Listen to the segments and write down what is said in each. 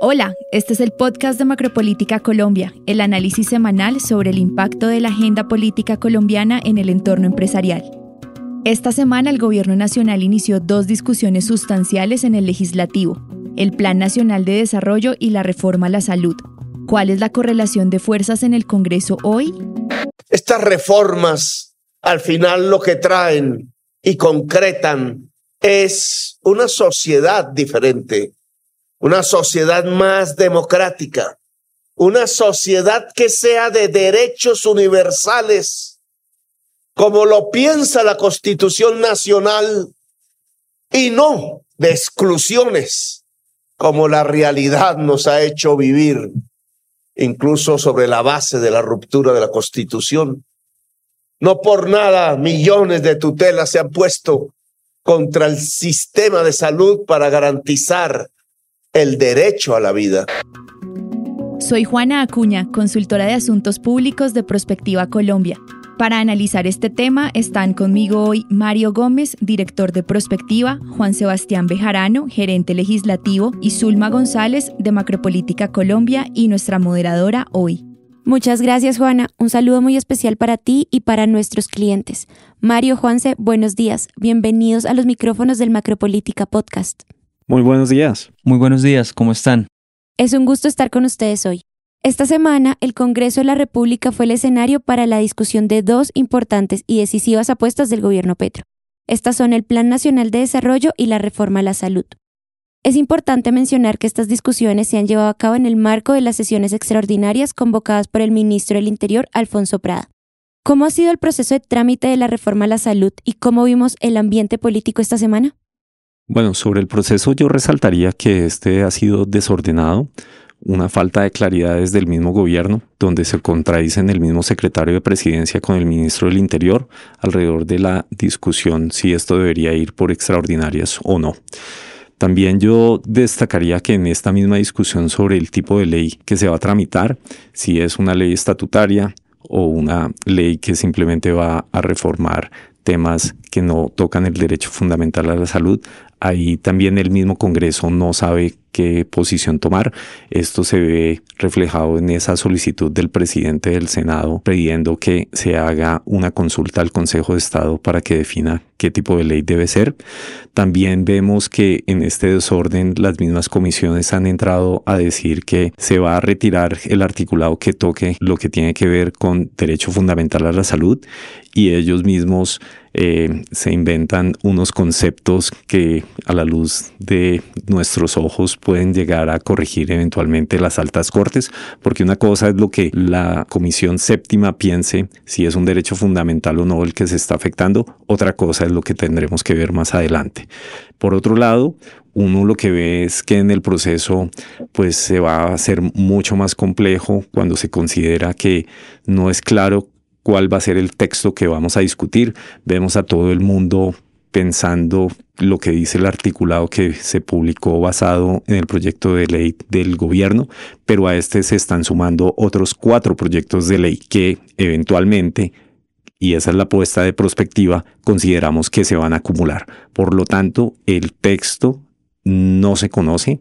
Hola, este es el podcast de Macropolítica Colombia, el análisis semanal sobre el impacto de la agenda política colombiana en el entorno empresarial. Esta semana el Gobierno Nacional inició dos discusiones sustanciales en el legislativo, el Plan Nacional de Desarrollo y la reforma a la salud. ¿Cuál es la correlación de fuerzas en el Congreso hoy? Estas reformas al final lo que traen y concretan es una sociedad diferente, una sociedad más democrática, una sociedad que sea de derechos universales, como lo piensa la Constitución Nacional, y no de exclusiones, como la realidad nos ha hecho vivir, incluso sobre la base de la ruptura de la Constitución. No por nada millones de tutelas se han puesto contra el sistema de salud para garantizar el derecho a la vida. Soy Juana Acuña, consultora de Asuntos Públicos de Prospectiva Colombia. Para analizar este tema están conmigo hoy Mario Gómez, director de Prospectiva, Juan Sebastián Bejarano, gerente legislativo, y Zulma González, de Macropolítica Colombia, y nuestra moderadora hoy. Muchas gracias, Juana. Un saludo muy especial para ti y para nuestros clientes. Mario Juanse, buenos días. Bienvenidos a los micrófonos del Macropolítica Podcast. Muy buenos días. Muy buenos días, ¿cómo están? Es un gusto estar con ustedes hoy. Esta semana, el Congreso de la República fue el escenario para la discusión de dos importantes y decisivas apuestas del gobierno Petro. Estas son el Plan Nacional de Desarrollo y la reforma a la salud. Es importante mencionar que estas discusiones se han llevado a cabo en el marco de las sesiones extraordinarias convocadas por el ministro del Interior, Alfonso Prada. ¿Cómo ha sido el proceso de trámite de la reforma a la salud y cómo vimos el ambiente político esta semana? Bueno, sobre el proceso yo resaltaría que este ha sido desordenado, una falta de claridad desde el mismo gobierno, donde se contradicen el mismo secretario de presidencia con el ministro del Interior alrededor de la discusión si esto debería ir por extraordinarias o no. También yo destacaría que en esta misma discusión sobre el tipo de ley que se va a tramitar, si es una ley estatutaria o una ley que simplemente va a reformar temas que no tocan el derecho fundamental a la salud, ahí también el mismo Congreso no sabe qué posición tomar. Esto se ve reflejado en esa solicitud del presidente del Senado pidiendo que se haga una consulta al Consejo de Estado para que defina qué tipo de ley debe ser. También vemos que en este desorden las mismas comisiones han entrado a decir que se va a retirar el articulado que toque lo que tiene que ver con derecho fundamental a la salud y ellos mismos eh, se inventan unos conceptos que a la luz de nuestros ojos pueden llegar a corregir eventualmente las altas cortes, porque una cosa es lo que la Comisión Séptima piense si es un derecho fundamental o no el que se está afectando, otra cosa es lo que tendremos que ver más adelante. Por otro lado, uno lo que ve es que en el proceso pues se va a hacer mucho más complejo cuando se considera que no es claro cuál va a ser el texto que vamos a discutir. Vemos a todo el mundo pensando lo que dice el articulado que se publicó basado en el proyecto de ley del gobierno, pero a este se están sumando otros cuatro proyectos de ley que eventualmente, y esa es la apuesta de prospectiva, consideramos que se van a acumular. Por lo tanto, el texto no se conoce,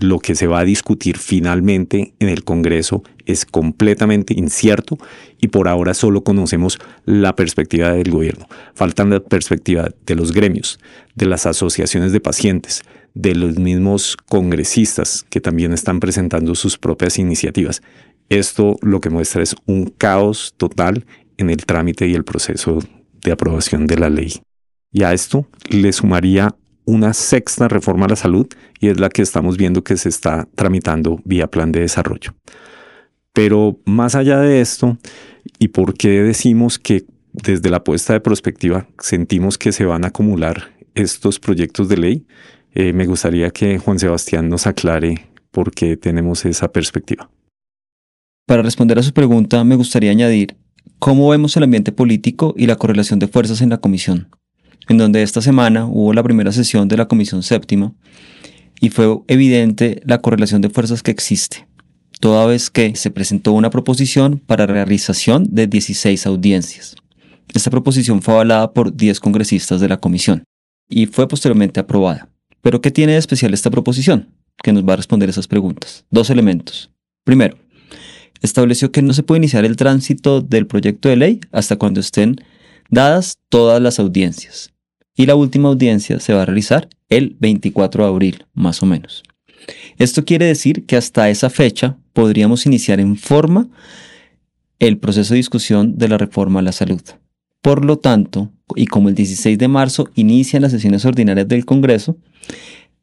lo que se va a discutir finalmente en el Congreso es completamente incierto y por ahora solo conocemos la perspectiva del gobierno. Faltan la perspectiva de los gremios, de las asociaciones de pacientes, de los mismos congresistas que también están presentando sus propias iniciativas. Esto lo que muestra es un caos total en el trámite y el proceso de aprobación de la ley. Y a esto le sumaría una sexta reforma a la salud y es la que estamos viendo que se está tramitando vía plan de desarrollo. Pero más allá de esto, ¿y por qué decimos que desde la puesta de perspectiva sentimos que se van a acumular estos proyectos de ley? Eh, me gustaría que Juan Sebastián nos aclare por qué tenemos esa perspectiva. Para responder a su pregunta, me gustaría añadir cómo vemos el ambiente político y la correlación de fuerzas en la comisión en donde esta semana hubo la primera sesión de la Comisión Séptima y fue evidente la correlación de fuerzas que existe, toda vez que se presentó una proposición para realización de 16 audiencias. Esta proposición fue avalada por 10 congresistas de la comisión y fue posteriormente aprobada. Pero ¿qué tiene de especial esta proposición? que nos va a responder esas preguntas. Dos elementos. Primero, estableció que no se puede iniciar el tránsito del proyecto de ley hasta cuando estén dadas todas las audiencias. Y la última audiencia se va a realizar el 24 de abril, más o menos. Esto quiere decir que hasta esa fecha podríamos iniciar en forma el proceso de discusión de la reforma a la salud. Por lo tanto, y como el 16 de marzo inician las sesiones ordinarias del Congreso,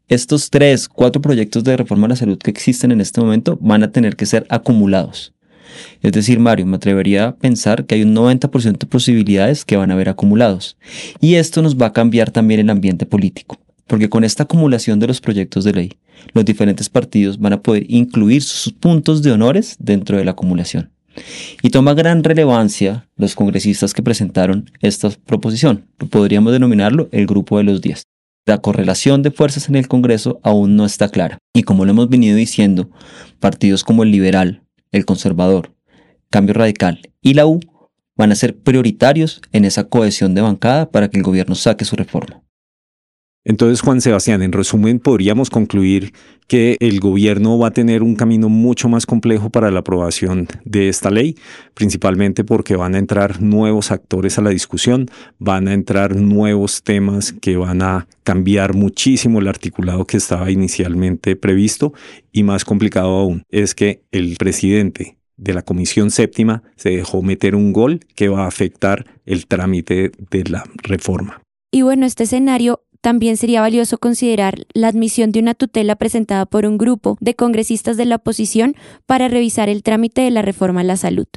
estos tres, cuatro proyectos de reforma a la salud que existen en este momento van a tener que ser acumulados. Es decir, Mario, me atrevería a pensar que hay un 90% de posibilidades que van a haber acumulados. Y esto nos va a cambiar también el ambiente político, porque con esta acumulación de los proyectos de ley, los diferentes partidos van a poder incluir sus puntos de honores dentro de la acumulación. Y toma gran relevancia los congresistas que presentaron esta proposición. Podríamos denominarlo el grupo de los 10. La correlación de fuerzas en el Congreso aún no está clara. Y como lo hemos venido diciendo, partidos como el liberal, el conservador, cambio radical y la U van a ser prioritarios en esa cohesión de bancada para que el gobierno saque su reforma. Entonces, Juan Sebastián, en resumen, podríamos concluir que el gobierno va a tener un camino mucho más complejo para la aprobación de esta ley, principalmente porque van a entrar nuevos actores a la discusión, van a entrar nuevos temas que van a cambiar muchísimo el articulado que estaba inicialmente previsto y más complicado aún es que el presidente de la Comisión Séptima se dejó meter un gol que va a afectar el trámite de la reforma. Y bueno, este escenario también sería valioso considerar la admisión de una tutela presentada por un grupo de congresistas de la oposición para revisar el trámite de la reforma a la salud.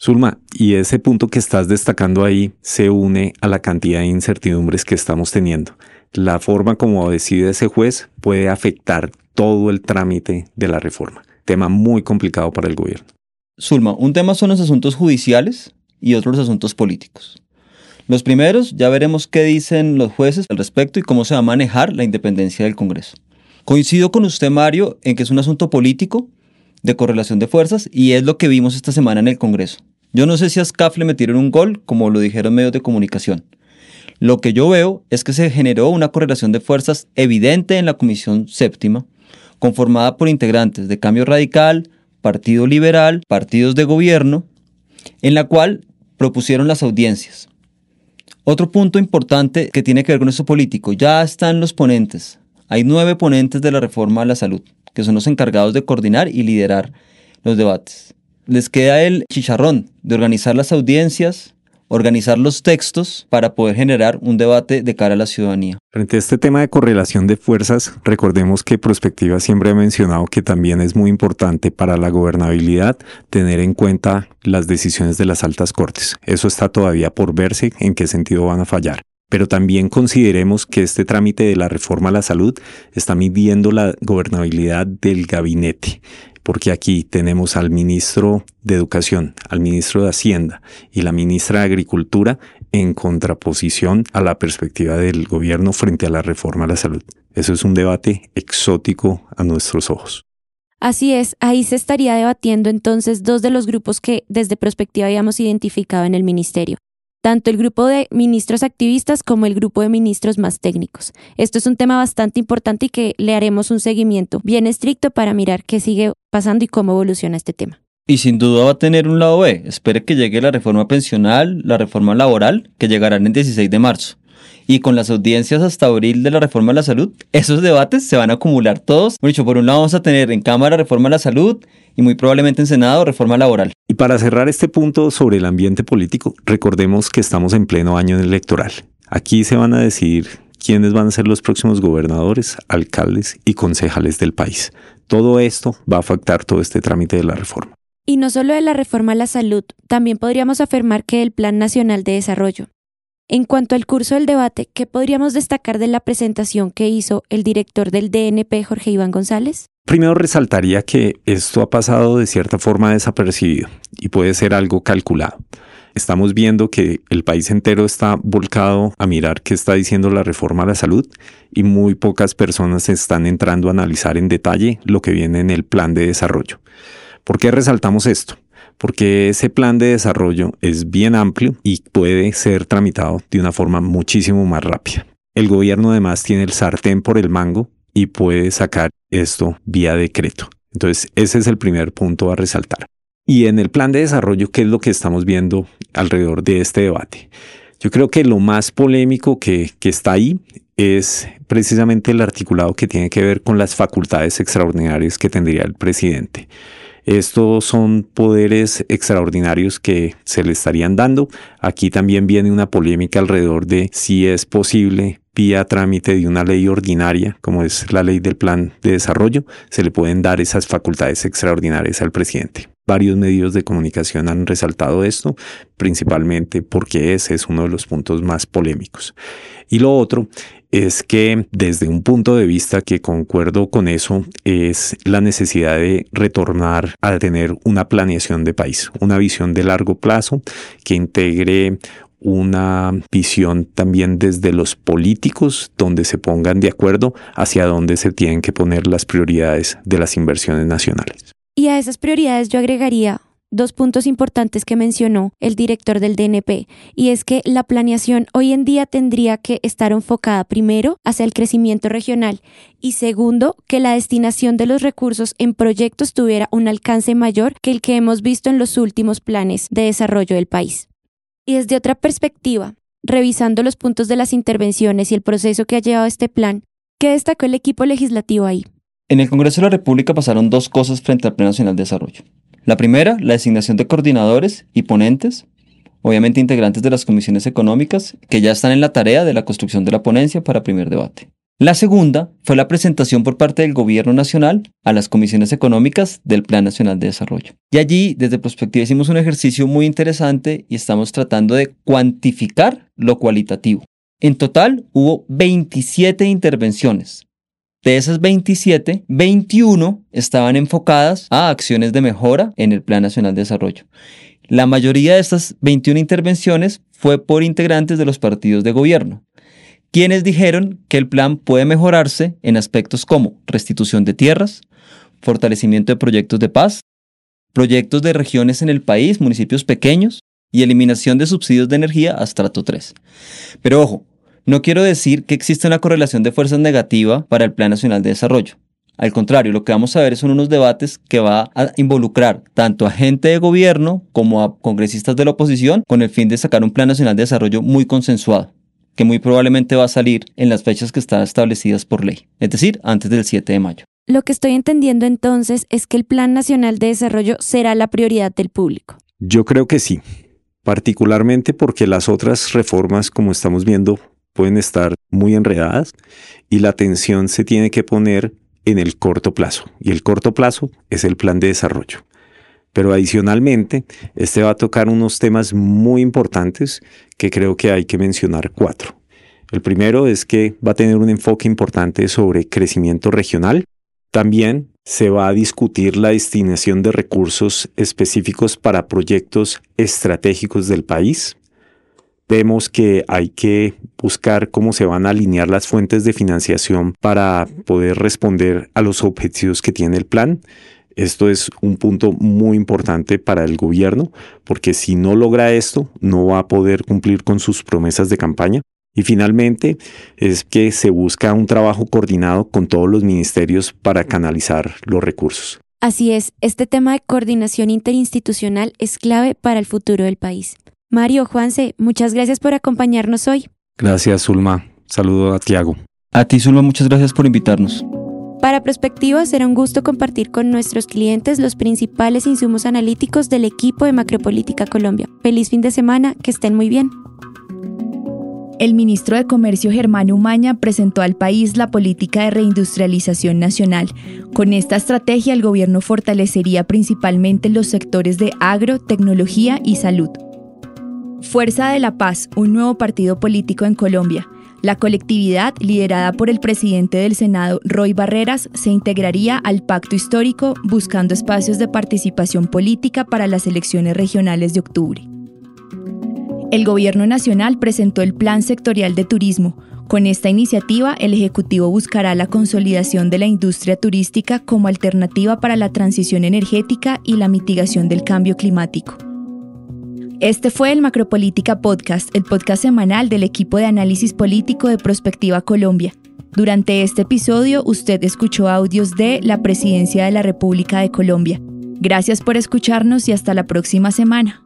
Zulma, y ese punto que estás destacando ahí se une a la cantidad de incertidumbres que estamos teniendo. La forma como decide ese juez puede afectar todo el trámite de la reforma. Tema muy complicado para el gobierno. Zulma, un tema son los asuntos judiciales y otros los asuntos políticos. Los primeros, ya veremos qué dicen los jueces al respecto y cómo se va a manejar la independencia del Congreso. Coincido con usted, Mario, en que es un asunto político de correlación de fuerzas y es lo que vimos esta semana en el Congreso. Yo no sé si a SCAF le metieron un gol, como lo dijeron medios de comunicación. Lo que yo veo es que se generó una correlación de fuerzas evidente en la Comisión Séptima, conformada por integrantes de Cambio Radical, Partido Liberal, partidos de gobierno, en la cual propusieron las audiencias. Otro punto importante que tiene que ver con esto político, ya están los ponentes. Hay nueve ponentes de la reforma a la salud, que son los encargados de coordinar y liderar los debates. Les queda el chicharrón de organizar las audiencias, organizar los textos para poder generar un debate de cara a la ciudadanía. Frente a este tema de correlación de fuerzas, recordemos que Prospectiva siempre ha mencionado que también es muy importante para la gobernabilidad tener en cuenta las decisiones de las altas cortes. Eso está todavía por verse en qué sentido van a fallar pero también consideremos que este trámite de la reforma a la salud está midiendo la gobernabilidad del gabinete porque aquí tenemos al ministro de Educación, al ministro de Hacienda y la ministra de Agricultura en contraposición a la perspectiva del gobierno frente a la reforma a la salud. Eso es un debate exótico a nuestros ojos. Así es, ahí se estaría debatiendo entonces dos de los grupos que desde perspectiva habíamos identificado en el ministerio, tanto el grupo de ministros activistas como el grupo de ministros más técnicos. Esto es un tema bastante importante y que le haremos un seguimiento bien estricto para mirar qué sigue pasando y cómo evoluciona este tema. Y sin duda va a tener un lado B. Espere que llegue la reforma pensional, la reforma laboral, que llegarán el 16 de marzo. Y con las audiencias hasta abril de la reforma de la salud, esos debates se van a acumular todos. Por un lado vamos a tener en Cámara reforma de la salud y muy probablemente en Senado reforma laboral. Y para cerrar este punto sobre el ambiente político, recordemos que estamos en pleno año electoral. Aquí se van a decidir quiénes van a ser los próximos gobernadores, alcaldes y concejales del país. Todo esto va a afectar todo este trámite de la reforma. Y no solo de la reforma a la salud, también podríamos afirmar que el Plan Nacional de Desarrollo. En cuanto al curso del debate, ¿qué podríamos destacar de la presentación que hizo el director del DNP, Jorge Iván González? Primero resaltaría que esto ha pasado de cierta forma desapercibido y puede ser algo calculado. Estamos viendo que el país entero está volcado a mirar qué está diciendo la reforma a la salud y muy pocas personas están entrando a analizar en detalle lo que viene en el plan de desarrollo. ¿Por qué resaltamos esto? Porque ese plan de desarrollo es bien amplio y puede ser tramitado de una forma muchísimo más rápida. El gobierno además tiene el sartén por el mango y puede sacar esto vía decreto. Entonces, ese es el primer punto a resaltar. Y en el plan de desarrollo, ¿qué es lo que estamos viendo alrededor de este debate? Yo creo que lo más polémico que, está ahí es precisamente el articulado que tiene que ver con las facultades extraordinarias que tendría el presidente. Estos son poderes extraordinarios que se le estarían dando. Aquí también viene una polémica alrededor de si es posible vía trámite de una ley ordinaria, como es la ley del plan de desarrollo, se le pueden dar esas facultades extraordinarias al presidente. Varios medios de comunicación han resaltado esto, principalmente porque ese es uno de los puntos más polémicos. Y lo otro es que desde un punto de vista que concuerdo con eso es la necesidad de retornar a tener una planeación de país, una visión de largo plazo que integre una visión también desde los políticos donde se pongan de acuerdo hacia dónde se tienen que poner las prioridades de las inversiones nacionales. Y a esas prioridades yo agregaría dos puntos importantes que mencionó el director del DNP, y es que la planeación hoy en día tendría que estar enfocada primero hacia el crecimiento regional y segundo, que la destinación de los recursos en proyectos tuviera un alcance mayor que el que hemos visto en los últimos planes de desarrollo del país. Y desde otra perspectiva, revisando los puntos de las intervenciones y el proceso que ha llevado este plan, ¿qué destacó el equipo legislativo ahí? En el Congreso de la República pasaron dos cosas frente al Plan Nacional de Desarrollo. La primera, la designación de coordinadores y ponentes, obviamente integrantes de las comisiones económicas, que ya están en la tarea de la construcción de la ponencia para primer debate. La segunda fue la presentación por parte del Gobierno Nacional a las comisiones económicas del Plan Nacional de Desarrollo. Y allí, desde Prospectiva, hicimos un ejercicio muy interesante y estamos tratando de cuantificar lo cualitativo. En total hubo 27 intervenciones. De esas 27, 21 estaban enfocadas a acciones de mejora en el Plan Nacional de Desarrollo. La mayoría de estas 21 intervenciones fue por integrantes de los partidos de gobierno quienes dijeron que el plan puede mejorarse en aspectos como restitución de tierras, fortalecimiento de proyectos de paz, proyectos de regiones en el país, municipios pequeños y eliminación de subsidios de energía a estrato 3. Pero ojo, no quiero decir que existe una correlación de fuerzas negativa para el Plan Nacional de Desarrollo. Al contrario, lo que vamos a ver son unos debates que va a involucrar tanto a gente de gobierno como a congresistas de la oposición con el fin de sacar un Plan Nacional de Desarrollo muy consensuado que muy probablemente va a salir en las fechas que están establecidas por ley, es decir, antes del 7 de mayo. Lo que estoy entendiendo entonces es que el Plan Nacional de Desarrollo será la prioridad del público. Yo creo que sí, particularmente porque las otras reformas, como estamos viendo, pueden estar muy enredadas y la atención se tiene que poner en el corto plazo. Y el corto plazo es el plan de desarrollo. Pero adicionalmente, este va a tocar unos temas muy importantes que creo que hay que mencionar cuatro. El primero es que va a tener un enfoque importante sobre crecimiento regional. También se va a discutir la destinación de recursos específicos para proyectos estratégicos del país. Vemos que hay que buscar cómo se van a alinear las fuentes de financiación para poder responder a los objetivos que tiene el plan. Esto es un punto muy importante para el gobierno porque si no logra esto, no va a poder cumplir con sus promesas de campaña. Y finalmente es que se busca un trabajo coordinado con todos los ministerios para canalizar los recursos. Así es, este tema de coordinación interinstitucional es clave para el futuro del país. Mario, Juanse, muchas gracias por acompañarnos hoy. Gracias, Zulma. Saludo a Tiago. A ti, Zulma, muchas gracias por invitarnos. Para Prospectiva será un gusto compartir con nuestros clientes los principales insumos analíticos del equipo de Macropolítica Colombia. Feliz fin de semana, que estén muy bien. El ministro de Comercio Germán Umaña presentó al país la política de reindustrialización nacional. Con esta estrategia el gobierno fortalecería principalmente los sectores de agro, tecnología y salud. Fuerza de la Paz, un nuevo partido político en Colombia. La colectividad, liderada por el presidente del Senado, Roy Barreras, se integraría al pacto histórico buscando espacios de participación política para las elecciones regionales de octubre. El Gobierno Nacional presentó el Plan Sectorial de Turismo. Con esta iniciativa, el Ejecutivo buscará la consolidación de la industria turística como alternativa para la transición energética y la mitigación del cambio climático. Este fue el Macropolítica Podcast, el podcast semanal del equipo de análisis político de Prospectiva Colombia. Durante este episodio usted escuchó audios de la Presidencia de la República de Colombia. Gracias por escucharnos y hasta la próxima semana.